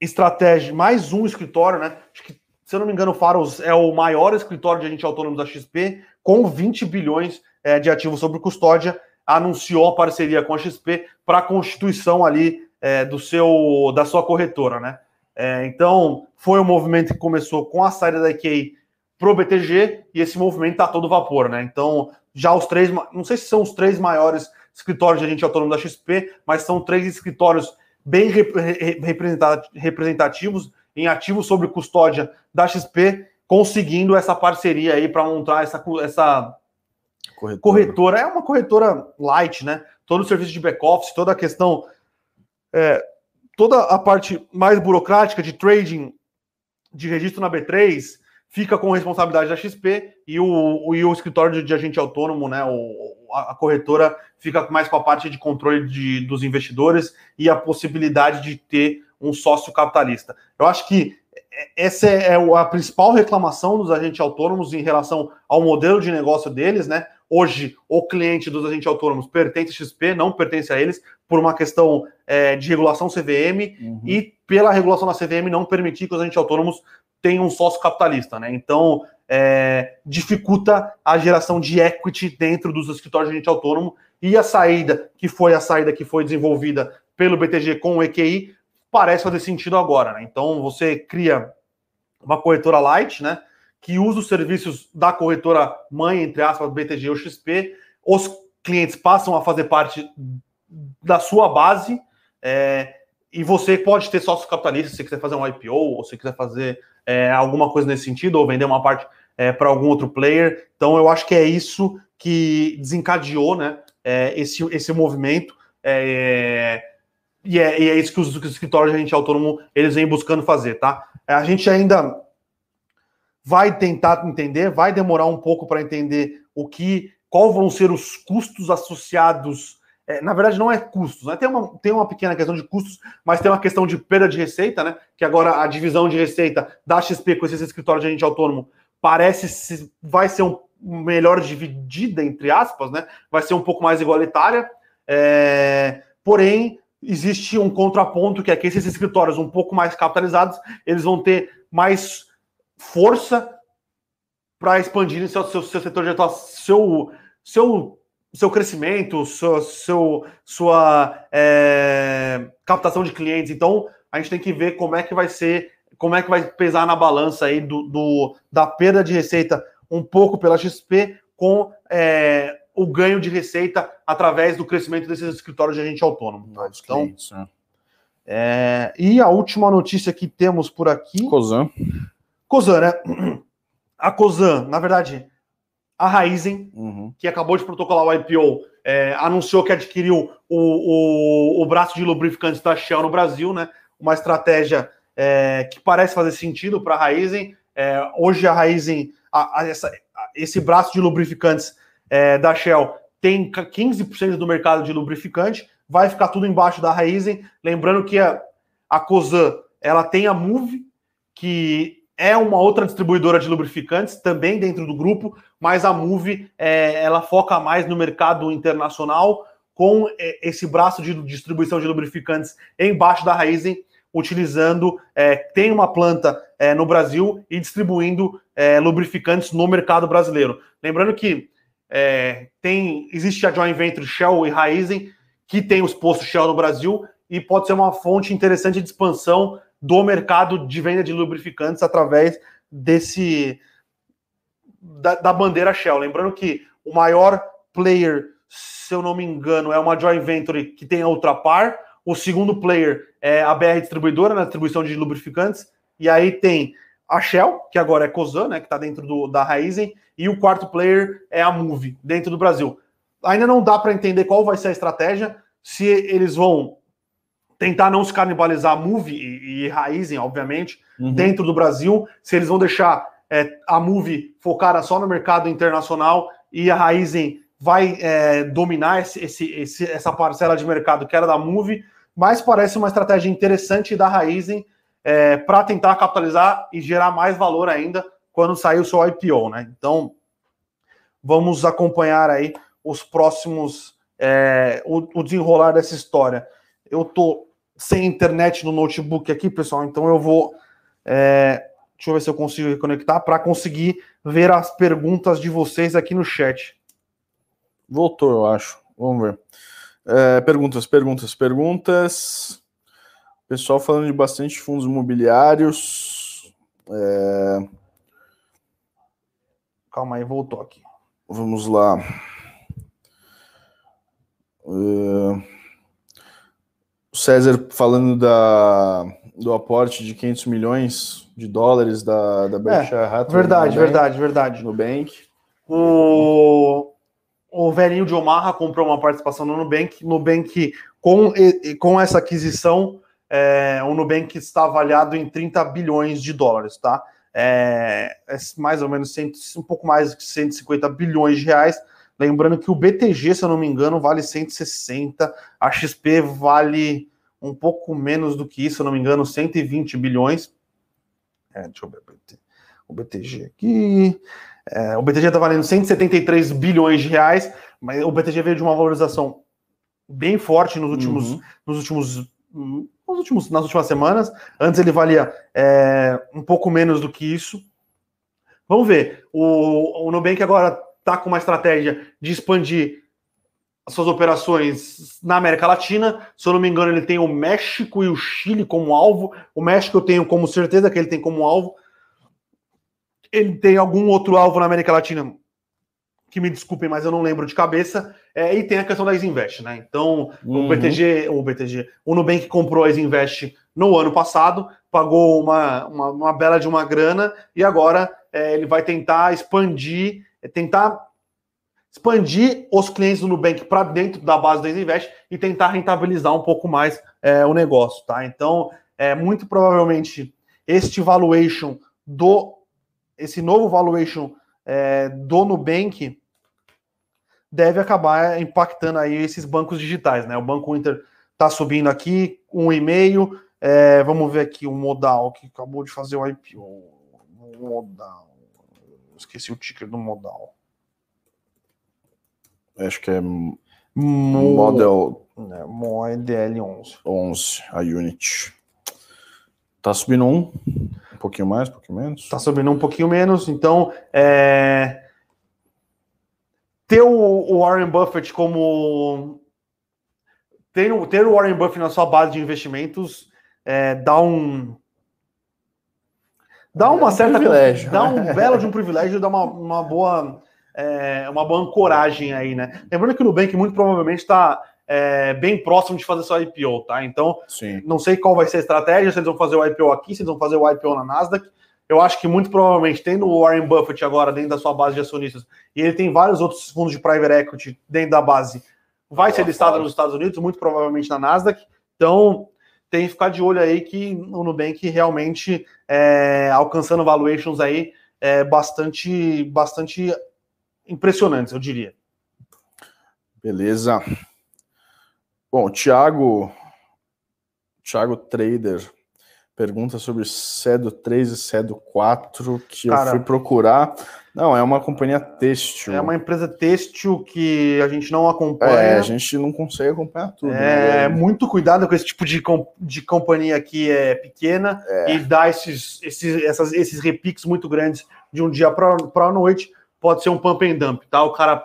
estratégia, mais um escritório, né? Acho que, se eu não me engano, o Faros é o maior escritório de agente autônomo da XP, com 20 bilhões é, de ativos sobre custódia, anunciou a parceria com a XP para a constituição ali é, do seu da sua corretora, né? É, então foi um movimento que começou com a saída da IKEA pro BTG e esse movimento está todo vapor, né? Então já os três, não sei se são os três maiores escritórios de agente autônomo da XP, mas são três escritórios bem representativos em ativos sobre custódia da XP, conseguindo essa parceria aí para montar essa, essa corretora. corretora. É uma corretora light, né? Todo o serviço de back-office, toda a questão, é, toda a parte mais burocrática de trading, de registro na B3, fica com responsabilidade da XP e o, o, e o escritório de, de, agente autônomo, né? O, a, corretora fica mais com a parte de controle de, dos investidores e a possibilidade de ter um sócio capitalista. Eu acho que essa é a principal reclamação dos agentes autônomos em relação ao modelo de negócio deles, né? Hoje, o cliente dos agentes autônomos pertence a XP, não pertence a eles, por uma questão é, de regulação CVM uhum. e pela regulação da CVM não permitir que os agentes autônomos tenham um sócio capitalista, né? Então, é, dificulta a geração de equity dentro dos escritórios de agente autônomo e a saída, que foi a saída que foi desenvolvida pelo BTG com o EQI, parece fazer sentido agora, né? Então, você cria uma corretora light, né? Que usa os serviços da corretora mãe, entre aspas, BTG ou XP, os clientes passam a fazer parte da sua base é, e você pode ter sócio capitalista se você quiser fazer um IPO ou se quiser fazer é, alguma coisa nesse sentido ou vender uma parte é, para algum outro player. Então eu acho que é isso que desencadeou né, é, esse, esse movimento é, e, é, e é isso que os, escritórios de agente autônomo eles vêm buscando fazer, tá? A gente ainda vai tentar entender, vai demorar um pouco para entender o que, qual vão ser os custos associados. É, na verdade, não é custos, né? Tem uma, tem uma pequena questão de custos, mas tem uma questão de perda de receita, né? Que agora a divisão de receita da XP com esse escritório de agente autônomo parece se vai ser um melhor dividida, entre aspas, né? Vai ser um pouco mais igualitária. É, porém, existe um contraponto que é que esses escritórios um pouco mais capitalizados, eles vão ter mais força para expandir seu, seu, seu setor de atuação, seu, seu, seu crescimento, seu, seu sua é, captação de clientes. Então, a gente tem que ver como é que vai ser, como é que vai pesar na balança aí do, do da perda de receita um pouco pela XP com é, o ganho de receita através do crescimento desses escritórios de agente autônomo. Tá? Então, clientes, né? é, e a última notícia que temos por aqui. Cosan. Cosan, né? A Cosan, na verdade, a Raizen, uhum. que acabou de protocolar o IPO, é, anunciou que adquiriu o, o, o, braço de lubrificantes da Shell no Brasil, né? Uma estratégia é, que parece fazer sentido para a Raizen. É, hoje a Raizen, a, a, essa, a, esse braço de lubrificantes é, da Shell tem 15% do mercado de lubrificante, vai ficar tudo embaixo da Raizen. Lembrando que a, a Cosan ela tem a Move, que é uma outra distribuidora de lubrificantes, também dentro do grupo, mas a Move é, ela foca mais no mercado internacional, com é, esse braço de distribuição de lubrificantes embaixo da Raizen, utilizando, é, tem uma planta é, no Brasil e distribuindo é, lubrificantes no mercado brasileiro. Lembrando que é, tem existe a joint venture Shell e Raizen, que tem os postos Shell no Brasil, e pode ser uma fonte interessante de expansão do mercado de venda de lubrificantes através desse da, da, bandeira Shell. Lembrando que o maior player, se eu não me engano, é uma joint venture que tem a Ultrapar. O segundo player é a BR Distribuidora na distribuição de lubrificantes. E aí tem a Shell, que agora é Cosan, né, que está dentro do, da Raizen, e o quarto player é a Move, dentro do Brasil. Ainda não dá para entender qual vai ser a estratégia, se eles vão tentar não se canibalizar a Move e, e Raizen, obviamente, uhum. dentro do Brasil, se eles vão deixar é, a Move focada só no mercado internacional e a Raizen vai é, dominar esse, esse, esse, essa parcela de mercado que era da Move, mas parece uma estratégia interessante da Raizen é, para tentar capitalizar e gerar mais valor ainda quando sair o seu IPO, né? Então, vamos acompanhar aí os próximos, é, o, o desenrolar dessa história. Eu tô sem internet no notebook aqui, pessoal, então eu vou. É, deixa eu ver se eu consigo reconectar para conseguir ver as perguntas de vocês aqui no chat. Voltou, eu acho. Vamos ver. É, perguntas, perguntas, perguntas. Pessoal falando de bastante fundos imobiliários. É... Calma aí, voltou aqui. Vamos lá. É... César falando da, do aporte de 500 milhões de dólares da, da Berkshire é, Hathaway. Verdade, no verdade, verdade. No Bank. O, o velhinho de Omaha comprou uma participação no Nubank. Nubank, com, com essa aquisição, é, o Nubank está avaliado em 30 bilhões de dólares, tá? É, é mais ou menos 100, um pouco mais de 150 bilhões de reais. Lembrando que o BTG, se eu não me engano, vale 160, a XP vale um pouco menos do que isso, se eu não me engano, 120 bilhões. É, deixa eu ver o BTG aqui. É, o BTG está valendo 173 bilhões de reais, mas o BTG veio de uma valorização bem forte nos últimos, uhum. nos últimos, nos últimos, nas últimas semanas. Antes ele valia é, um pouco menos do que isso. Vamos ver. O, o Nubank agora está com uma estratégia de expandir as suas operações na América Latina. Se eu não me engano, ele tem o México e o Chile como alvo. O México eu tenho como certeza que ele tem como alvo. Ele tem algum outro alvo na América Latina que me desculpem, mas eu não lembro de cabeça. É, e tem a questão da Isinvest, né? Então, uhum. o BTG, o BTG, o Nubank comprou a Isinvest no ano passado, pagou uma, uma, uma bela de uma grana e agora é, ele vai tentar expandir é tentar expandir os clientes do Nubank para dentro da base da Invest e tentar rentabilizar um pouco mais é, o negócio, tá? Então, é, muito provavelmente este valuation do esse novo valuation é, do Nubank deve acabar impactando aí esses bancos digitais, né? O Banco Inter está subindo aqui um e meio. É, vamos ver aqui o Modal que acabou de fazer o IPO. Modal. Esqueci o ticker do modal. Acho que é Mo... Model. É, Model 11. 11, a Unity. Tá subindo um, um pouquinho mais, um pouquinho menos. Tá subindo um pouquinho menos, então é... ter o Warren Buffett como ter, ter o Warren Buffett na sua base de investimentos é, dá um dá uma é um certa privilégio, dá um belo de um privilégio, dá uma, uma boa é, uma boa ancoragem aí, né? Lembrando que o Nubank muito provavelmente está é, bem próximo de fazer sua IPO, tá? Então, Sim. não sei qual vai ser a estratégia, se eles vão fazer o IPO aqui, se eles vão fazer o IPO na Nasdaq. Eu acho que muito provavelmente, tendo o Warren Buffett agora dentro da sua base de acionistas, e ele tem vários outros fundos de private equity dentro da base, vai ser listado nos Estados Unidos, muito provavelmente na Nasdaq. Então, tem que ficar de olho aí que o Nubank realmente é, alcançando valuations aí é, bastante, bastante impressionantes, eu diria. Beleza. Bom, o Thiago, Thiago Trader pergunta sobre CEDO 3 e CEDO 4, que Cara, eu fui procurar. Não, é uma companhia têxtil. É uma empresa têxtil que a gente não acompanha. É, a gente não consegue acompanhar tudo. É, né? muito cuidado com esse tipo de, de companhia que é pequena é. e dá esses, esses, essas, esses repiques muito grandes de um dia para a noite. Pode ser um pump and dump, tá? O cara.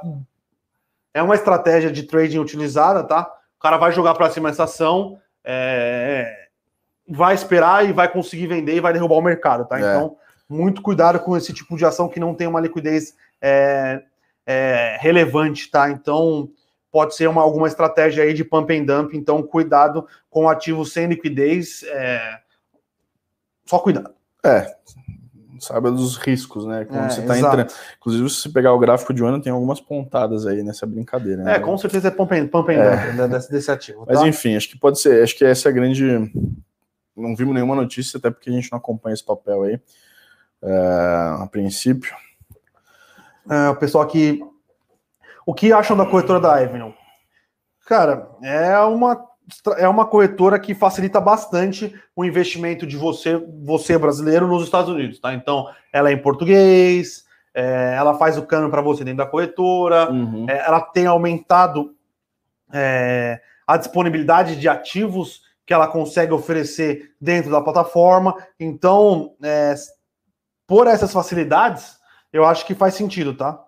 É uma estratégia de trading utilizada, tá? O cara vai jogar para cima essa ação. É, vai esperar e vai conseguir vender e vai derrubar o mercado, tá? É. Então, muito cuidado com esse tipo de ação que não tem uma liquidez é, é, relevante, tá? Então, pode ser uma, alguma estratégia aí de pump and dump, então cuidado com ativos sem liquidez, é... só cuidado. É, saiba dos riscos, né? Quando é, você está entrando. Inclusive, se você pegar o gráfico de ano, tem algumas pontadas aí nessa brincadeira. Né? É, com certeza é pump and, pump and é. dump né, desse, desse ativo. Mas tá? enfim, acho que pode ser, acho que essa é a grande não vimos nenhuma notícia, até porque a gente não acompanha esse papel aí a princípio. É, o pessoal aqui. O que acham da corretora da Avenue? Cara, é uma, é uma corretora que facilita bastante o investimento de você, você brasileiro, nos Estados Unidos, tá? Então, ela é em português, é, ela faz o câmbio para você dentro da corretora, uhum. é, ela tem aumentado é, a disponibilidade de ativos que ela consegue oferecer dentro da plataforma. Então, é, por essas facilidades, eu acho que faz sentido, tá?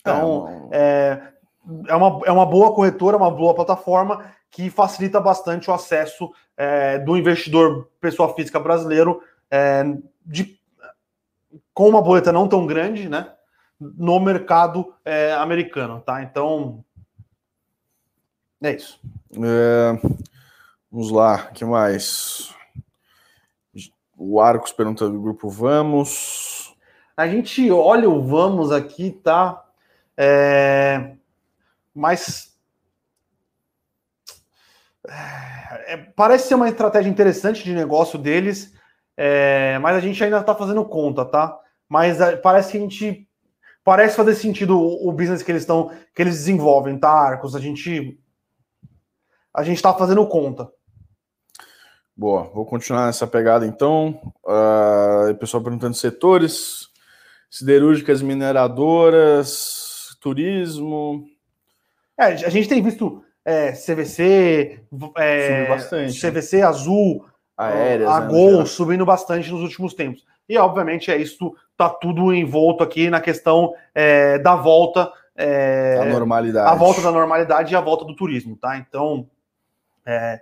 Então, é, é, uma, é uma boa corretora, uma boa plataforma que facilita bastante o acesso é, do investidor pessoa física brasileiro é, de, com uma boleta não tão grande, né? No mercado é, americano, tá? Então, é isso. É, Vamos lá, que mais? O Arcos pergunta do grupo Vamos. A gente olha o Vamos aqui, tá? É... Mas. É... Parece ser uma estratégia interessante de negócio deles, é... mas a gente ainda está fazendo conta, tá? Mas é, parece que a gente. Parece fazer sentido o, business que eles estão. que eles desenvolvem, tá, Arcos? A gente. A gente está fazendo conta. Boa, vou continuar nessa pegada então. Uh, pessoal perguntando setores, siderúrgicas, mineradoras, turismo. É, a gente tem visto é, CVC, é, bastante, CVC Azul, Aéreas, a né, Gol subindo bastante nos últimos tempos. E obviamente é isso, tá tudo envolto aqui na questão é, da volta. É, a normalidade. A volta da normalidade e a volta do turismo, tá? Então, é,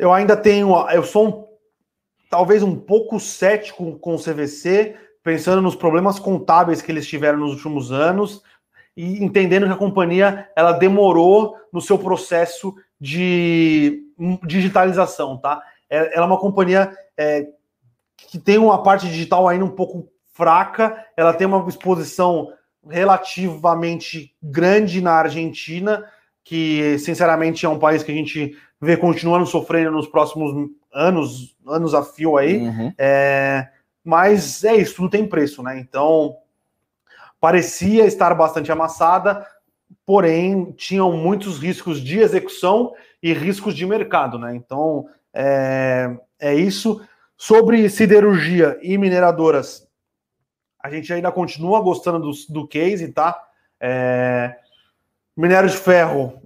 eu ainda tenho, eu sou um, talvez um pouco cético com o CVC, pensando nos problemas contábeis que eles tiveram nos últimos anos e entendendo que a companhia ela demorou no seu processo de digitalização, tá? É, ela é uma companhia é, que tem uma parte digital ainda um pouco fraca, ela tem uma exposição relativamente grande na Argentina, que sinceramente é um país que a gente vê continuando sofrendo nos próximos anos, anos a fio aí. Uhum. É, mas é isso, tudo tem preço, né? Então parecia estar bastante amassada, porém tinham muitos riscos de execução e riscos de mercado, né? Então é, é isso. Sobre siderurgia e mineradoras, a gente ainda continua gostando do, do case, tá? É, minério de ferro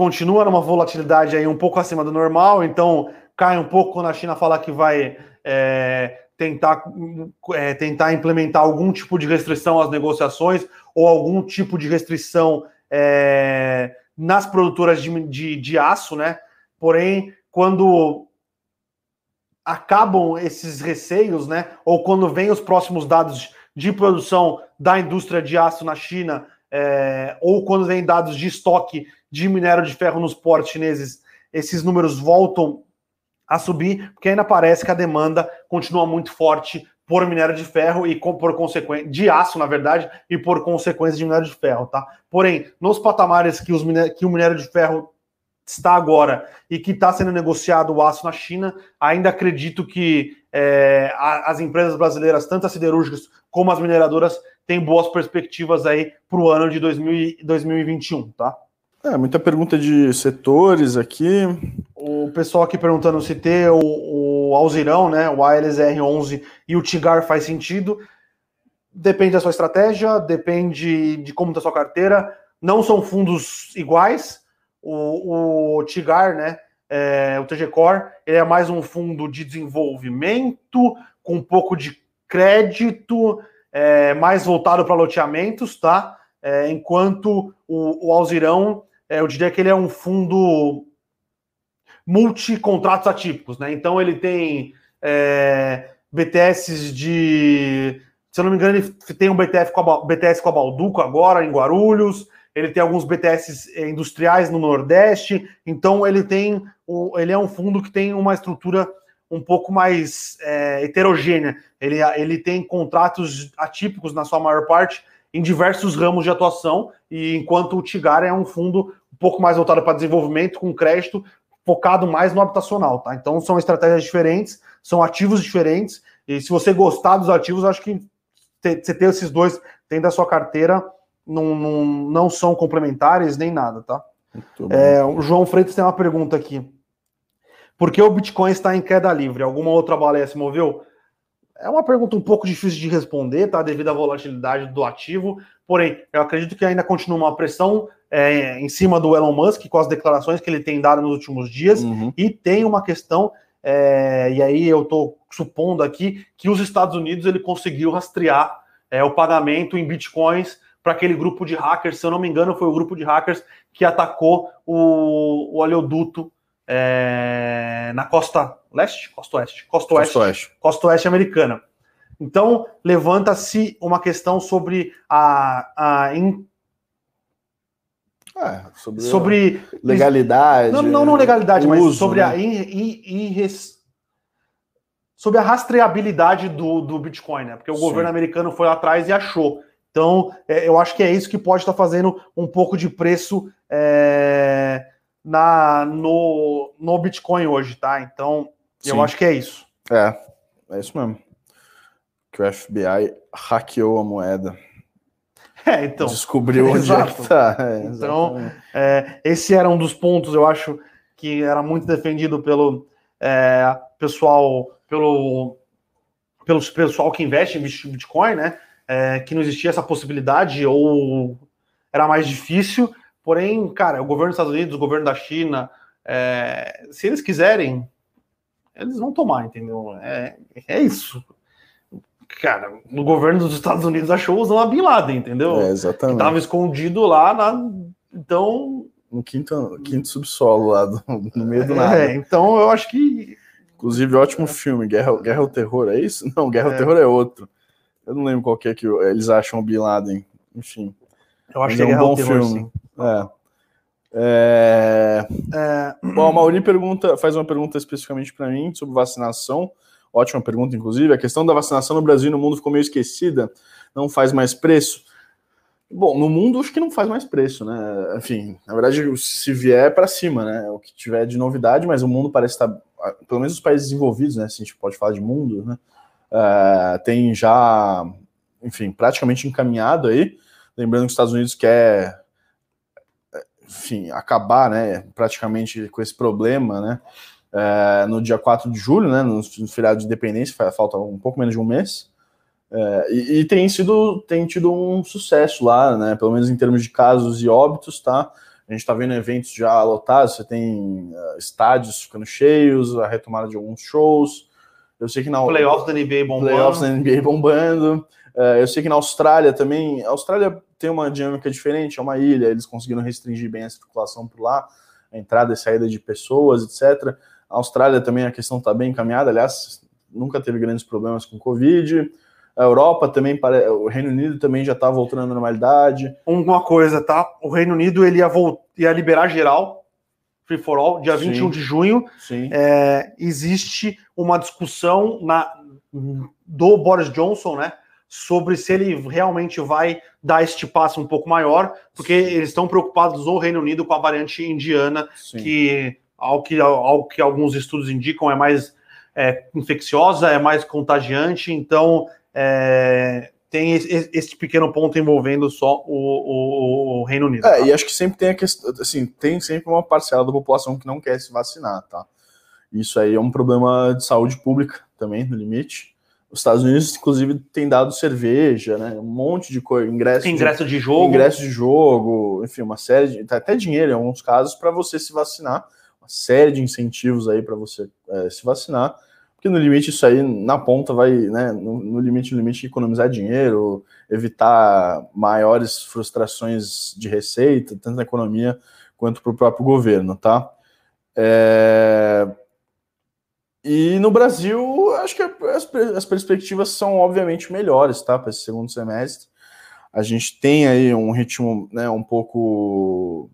continua numa volatilidade aí um pouco acima do normal, então cai um pouco quando a China falar que vai é, tentar, é, tentar implementar algum tipo de restrição às negociações ou algum tipo de restrição é, nas produtoras de, de, de aço, né? Porém, quando acabam esses receios, né? Ou quando vem os próximos dados de produção da indústria de aço na China, é, ou quando vem dados de estoque de minério de ferro nos portos chineses, esses números voltam a subir, porque ainda parece que a demanda continua muito forte por minério de ferro e por consequência de aço, na verdade, e por consequência de minério de ferro, tá? Porém, nos patamares que, os, que o minério de ferro está agora e que está sendo negociado o aço na China, ainda acredito que é, as empresas brasileiras, tanto as siderúrgicas como as mineradoras, têm boas perspectivas aí para o ano de 2000, 2021, tá? É, muita pergunta de setores aqui. O pessoal aqui perguntando se ter o, o Alzirão, né, o ALS R11 e o Tigar faz sentido. Depende da sua estratégia, depende de como está sua carteira. Não são fundos iguais. O, o Tigar, né, é, o TG Core, ele é mais um fundo de desenvolvimento, com um pouco de crédito, é, mais voltado para loteamentos, tá? É, enquanto o, o Alzirão, é, eu diria que ele é um fundo multi-contratos atípicos, né? Então ele tem é, BTS de. Se eu não me engano, ele tem um BTF com a, BTS com a Balduco agora, em Guarulhos ele tem alguns BTS eh, industriais no Nordeste, então ele tem ele é um fundo que tem uma estrutura um pouco mais é, heterogênea. Ele, ele tem contratos atípicos na sua maior parte em diversos ramos de atuação, e enquanto o Tigar é um fundo pouco mais voltado para desenvolvimento, com crédito focado mais no habitacional, tá? Então são estratégias diferentes, são ativos diferentes, e se você gostar dos ativos, acho que você ter esses dois dentro da sua carteira não, não, não são complementares nem nada, tá? É, o João Freitas tem uma pergunta aqui. Por que o Bitcoin está em queda livre? Alguma outra baleia se moveu? É uma pergunta um pouco difícil de responder, tá? Devido à volatilidade do ativo. Porém, eu acredito que ainda continua uma pressão é, em cima do Elon Musk com as declarações que ele tem dado nos últimos dias. Uhum. E tem uma questão, é, e aí eu estou supondo aqui, que os Estados Unidos ele conseguiu rastrear é, o pagamento em bitcoins para aquele grupo de hackers. Se eu não me engano, foi o grupo de hackers que atacou o, o oleoduto é, na costa leste? Costa oeste? Costa oeste. Costa oeste, costa oeste americana. Então, levanta-se uma questão sobre a, a in... é, sobre, sobre, legalidade. Não, não, não legalidade, uso, mas sobre né? a in, in, sobre a rastreabilidade do, do Bitcoin, né? Porque o Sim. governo americano foi atrás e achou. Então, é, eu acho que é isso que pode estar fazendo um pouco de preço é, na, no, no Bitcoin hoje, tá? Então, Sim. eu acho que é isso. É, é isso mesmo. Que o FBI hackeou a moeda. É, então. Descobriu onde é está. É, então, é, esse era um dos pontos, eu acho, que era muito defendido pelo é, pessoal, pelo, pelo pessoal que investe em Bitcoin, né? é, que não existia essa possibilidade ou era mais difícil. Porém, cara, o governo dos Estados Unidos, o governo da China, é, se eles quiserem, eles vão tomar, entendeu? É, é isso. Cara, o governo dos Estados Unidos achou usando a Bin Laden, entendeu? É, exatamente. Que tava escondido lá na. Então. No quinto, quinto subsolo lá, do, no meio do nada. É, então eu acho que. Inclusive, ótimo filme, Guerra, Guerra ao Terror, é isso? Não, Guerra ao é. Terror é outro. Eu não lembro qual que é que eles acham o Bin Laden. Enfim. Eu acho que é um bom terror, filme. É. É... É... Bom, a Mauri pergunta, faz uma pergunta especificamente para mim sobre vacinação. Ótima pergunta, inclusive. A questão da vacinação no Brasil e no mundo ficou meio esquecida. Não faz mais preço. Bom, no mundo acho que não faz mais preço, né? Enfim, na verdade, se vier é para cima, né? O que tiver de novidade, mas o mundo parece estar, pelo menos os países desenvolvidos, né? Se a gente pode falar de mundo, né? uh, tem já, enfim, praticamente encaminhado aí. Lembrando que os Estados Unidos quer, enfim, acabar, né, praticamente com esse problema, né, uh, no dia 4 de julho, né, no, no feriado de independência, falta um pouco menos de um mês. Uh, e, e, tem sido, tem tido um sucesso lá, né, pelo menos em termos de casos e óbitos, tá? A gente está vendo eventos já lotados, você tem uh, estádios ficando cheios, a retomada de alguns shows, eu sei que na playoffs da NBA bombando. Playoffs da NBA bombando. Uh, eu sei que na Austrália também. A Austrália tem uma dinâmica diferente, é uma ilha, eles conseguiram restringir bem a circulação por lá, a entrada e saída de pessoas, etc. A Austrália também a questão está bem encaminhada, aliás, nunca teve grandes problemas com Covid. A Europa também, o Reino Unido também já está voltando à normalidade. Uma coisa, tá? O Reino Unido ele ia, ia liberar geral Free for All, dia 21 sim, de junho. É, existe uma discussão na, do Boris Johnson, né? sobre se ele realmente vai dar este passo um pouco maior, porque eles estão preocupados no Reino Unido com a variante indiana, Sim. que ao, que ao que alguns estudos indicam é mais é, infecciosa, é mais contagiante, então é, tem esse, esse, pequeno ponto envolvendo só o, o, o Reino Unido. É, tá? e acho que sempre tem a questão, assim, tem sempre uma parcela da população que não quer se vacinar, tá? Isso aí é um problema de saúde pública também, no limite. Os Estados Unidos, inclusive, tem dado cerveja, né? Um monte de coisa, ingresso, ingresso de, de, jogo, ingresso de jogo, enfim, uma série de até dinheiro em alguns casos para você se vacinar, série de incentivos aí para você é, se vacinar, porque no limite isso aí na ponta vai, né? No, no limite, no limite economizar dinheiro, evitar maiores frustrações de receita, tanto na economia quanto para o próprio governo, tá? É, e no Brasil, acho que as, as perspectivas são obviamente melhores, tá? Para esse segundo semestre. A gente tem aí um ritmo né, um pouco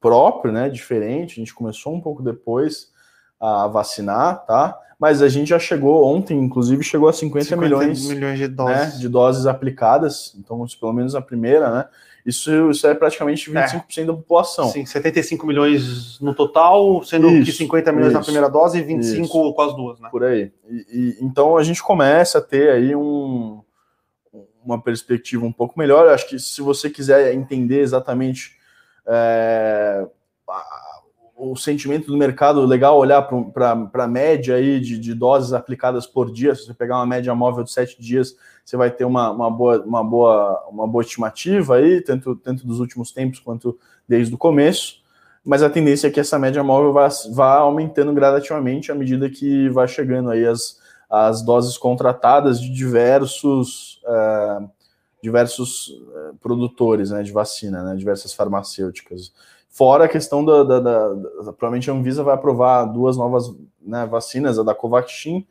próprio, né? Diferente. A gente começou um pouco depois a vacinar, tá? Mas a gente já chegou ontem, inclusive, chegou a 50, 50 milhões, milhões de, doses. Né, de doses aplicadas. Então, pelo menos a primeira, né? Isso, isso é praticamente 25% é. da população. Sim, 75 milhões no total, sendo isso, que 50 milhões isso, na primeira dose e 25 isso. com as duas, né? Por aí. E, e, então a gente começa a ter aí um, uma perspectiva um pouco melhor. Eu acho que se você quiser entender exatamente é, o sentimento do mercado, legal olhar para a média aí de, de, doses aplicadas por dia. Se você pegar uma média móvel de sete dias, você vai ter uma, uma, boa, uma, boa, uma boa estimativa aí, tanto, tanto dos últimos tempos quanto desde o começo. Mas a tendência é que essa média móvel vá, vá aumentando gradativamente à medida que vai chegando aí as, as doses contratadas de diversos, uh, diversos uh, produtores né, de vacina, né, diversas farmacêuticas. Fora a questão da, da, da, da, Provavelmente a Anvisa vai aprovar duas novas né, vacinas, a da Covaxin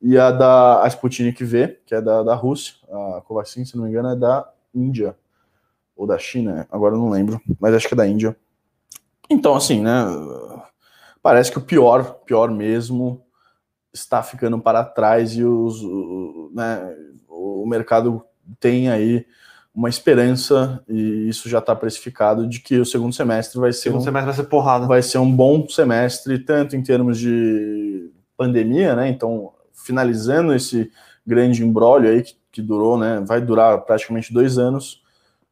e a da a Sputnik V, que é da, da Rússia. A Covaxin, se não me engano, é da Índia. Ou da China, agora eu não lembro, mas acho que é da Índia. Então, assim, né? Parece que o pior, pior mesmo, está ficando para trás e os, o, né, o mercado tem aí uma esperança, e isso já está precificado, de que o segundo semestre vai ser. Segundo um, semestre vai ser porrada. Vai ser um bom semestre, tanto em termos de pandemia, né? Então, finalizando esse grande embrólio aí que, que durou, né? Vai durar praticamente dois anos,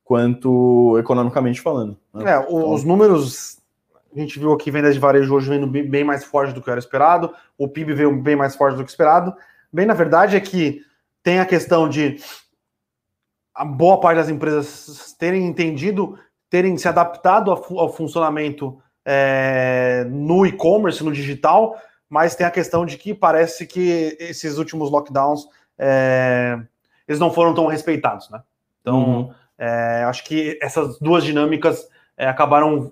quanto economicamente falando. Né? É, então, os números. A gente viu aqui vendas de varejo hoje vendo bem mais forte do que era esperado, o PIB veio bem mais forte do que esperado. Bem, na verdade, é que tem a questão de a boa parte das empresas terem entendido, terem se adaptado ao, funcionamento é, no e-commerce, no digital, mas tem a questão de que parece que esses últimos lockdowns é, eles não foram tão respeitados, né? Então, uhum. é, acho que essas duas dinâmicas é, acabaram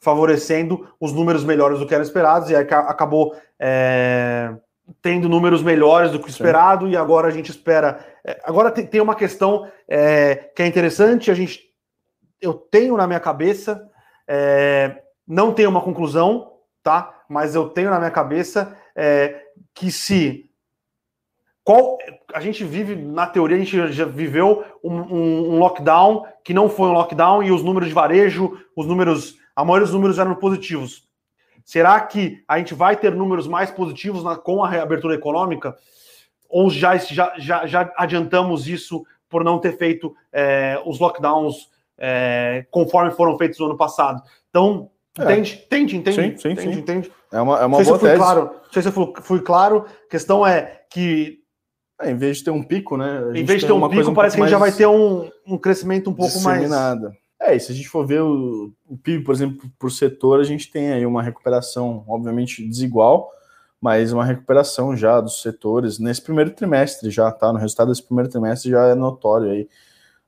favorecendo os números melhores do que eram esperados e aí acabou é, tendo números melhores do que esperado Sim. e agora a gente espera. É, agora tem, tem uma questão é, que é interessante. A gente, eu tenho na minha cabeça, é, não tenho uma conclusão, tá? Mas eu tenho na minha cabeça é, que se qual a gente vive na teoria a gente já viveu um, um, um, lockdown que não foi um lockdown e os números de varejo, os números, a maioria dos números eram positivos. Será que a gente vai ter números mais positivos na, com a reabertura econômica? Ou já, já, já, já adiantamos isso por não ter feito é, os lockdowns é, conforme foram feitos no ano passado? Então, é. entende? Entende, entende? Sim, sim, entende, sim. entende? É uma, é uma boa se tese. Claro, não sei se eu fui, fui claro. A questão é que é, em vez de ter um pico, né? Em vez de ter um pico, parece um que a gente já vai ter um, um crescimento um pouco mais. É, e se a gente for ver o, o PIB, por exemplo, por setor, a gente tem aí uma recuperação, obviamente, desigual, mas uma recuperação já dos setores nesse primeiro trimestre já, tá? No resultado desse primeiro trimestre já é notório aí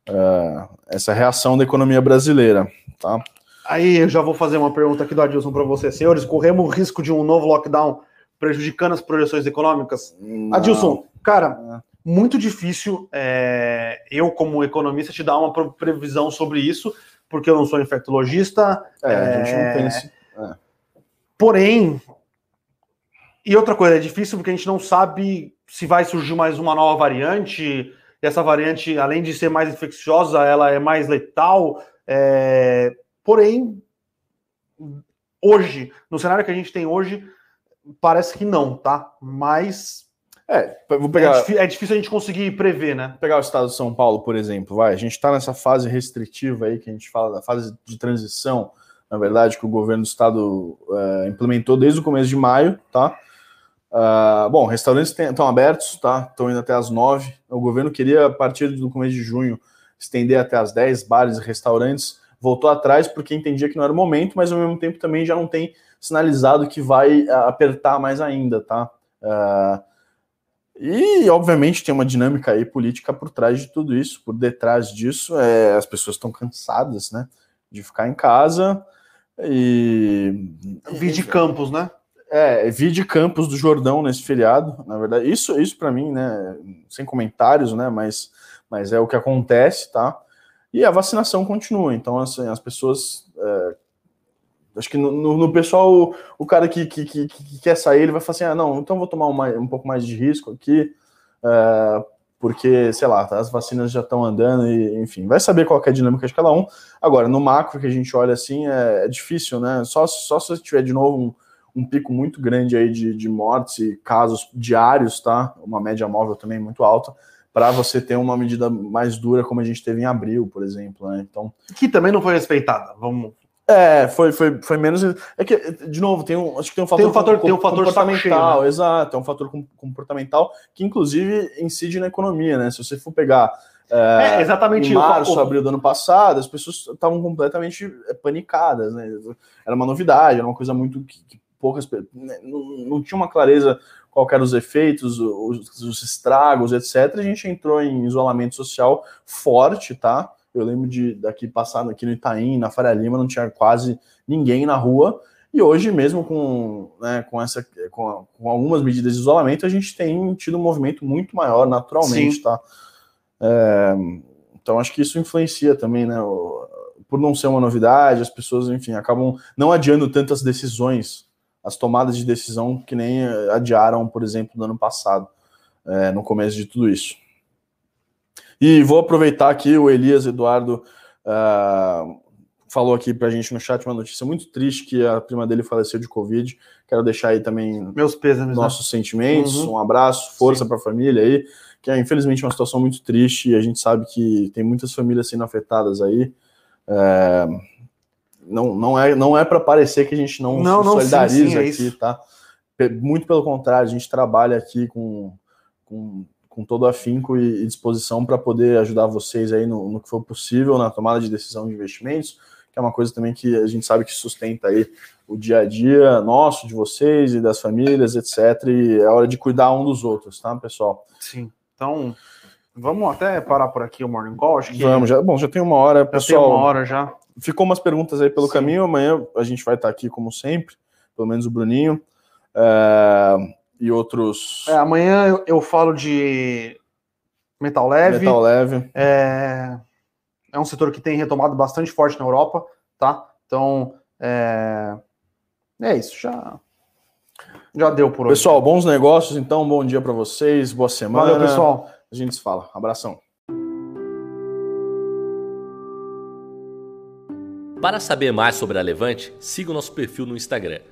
uh, essa reação da economia brasileira, tá? Aí eu já vou fazer uma pergunta aqui do Adilson para você, senhores. Corremos o risco de um novo lockdown prejudicando as projeções econômicas? Não. Adilson, cara, é muito difícil é, eu, como economista, te dar uma previsão sobre isso, porque eu não sou infectologista. É, a gente não é, tem esse... É. Porém, e outra coisa, é difícil porque a gente não sabe se vai surgir mais uma nova variante, e essa variante, além de ser mais infecciosa, ela é mais letal. É... Porém, hoje, no cenário que a gente tem hoje, parece que não, tá? Mas é, vou pegar. É, é, difícil a gente conseguir prever, né? Pegar o estado de São Paulo, por exemplo, vai. A gente está nessa fase restritiva aí que a gente fala da fase de transição, na verdade, que o governo do estado é, implementou desde o começo de maio, tá? Uh, bom, restaurantes estão abertos, tá? Estão indo até as nove. O governo queria, a partir do começo de junho, estender até as dez bares e restaurantes. Voltou atrás porque entendia que não era o momento, mas ao mesmo tempo também já não tem sinalizado que vai uh, apertar mais ainda, tá? Uh, e, obviamente, tem uma dinâmica aí política por trás de tudo isso. Por detrás disso, é, as pessoas estão cansadas, né? De ficar em casa e. Vi de campos, né? É, vi de campos do Jordão nesse feriado, na verdade. Isso, isso para mim, né? Sem comentários, né? Mas, mas é o que acontece, tá? E a vacinação continua. Então, assim, as pessoas é, Acho que no, no, no pessoal, o, o cara que, que, que, que, quer sair, ele vai falar assim: ah, não, então vou tomar uma, um pouco mais de risco aqui, é, porque, sei lá, as vacinas já estão andando, e enfim, vai saber qual é a dinâmica de cada um. Agora, no macro que a gente olha assim, é, é difícil, né? Só, só se tiver de novo um, um pico muito grande aí de, de mortes e casos diários, tá? Uma média móvel também muito alta para você ter uma medida mais dura como a gente teve em abril, por exemplo, né? Então, que também não foi respeitada. Vamos é, foi, foi, foi menos. É que, de novo, tem um, acho que tem um fator, tem um fator, com, tem um fator comportamental, cheio, né? exato, é um fator comportamental que, inclusive, incide na economia, né? Se você for pegar. É, é exatamente. Em março, abril do ano passado, as pessoas estavam completamente é, panicadas, né? Era uma novidade, era uma coisa muito que, que poucas. Né? Não, não tinha uma clareza qual eram os efeitos, os, os estragos, etc. A gente entrou em isolamento social forte, tá? Eu lembro de daqui passar aqui no Itaim, na Faria Lima, não tinha quase ninguém na rua. E hoje, mesmo com, né, com, essa, com, com, algumas medidas de isolamento, a gente tem tido um movimento muito maior naturalmente, Sim. tá? É, então acho que isso influencia também, né? Por não ser uma novidade, as pessoas, enfim, acabam não adiando tantas decisões, as tomadas de decisão que nem adiaram, por exemplo, no ano passado, é, no começo de tudo isso. E vou aproveitar aqui, o Elias Eduardo uh, falou aqui para a gente no chat uma notícia muito triste que a prima dele faleceu de Covid. Quero deixar aí também meus né? nossos né? sentimentos, uhum. um abraço, força para a família aí, que é infelizmente uma situação muito triste e a gente sabe que tem muitas famílias sendo afetadas aí. É, não, não é, não é para parecer que a gente não, não se solidariza sim, sim, é aqui, tá? Muito pelo contrário, a gente trabalha aqui com, com com todo afinco e, disposição para poder ajudar vocês aí no, no, que for possível na tomada de decisão de investimentos, que é uma coisa também que a gente sabe que sustenta aí o dia a dia nosso, de vocês e das famílias, etc. E é hora de cuidar um dos outros, tá, pessoal? Sim. Então, vamos até parar por aqui o Morning Call. Acho que... Vamos, já, bom, já tem uma hora, pessoal. Já tem uma hora já. Ficou umas perguntas aí pelo Sim. caminho. Amanhã a gente vai estar aqui, como sempre, pelo menos o Bruninho. É e outros. É, amanhã eu, eu, falo de metal leve. Metal leve. É, é um setor que tem retomado bastante forte na Europa, tá? Então, é, é isso, já. Já deu por hoje. Pessoal, bons negócios, então. Bom dia para vocês, boa semana. Valeu, pessoal. A gente se fala. Abração. Para saber mais sobre a Levante, siga o nosso perfil no Instagram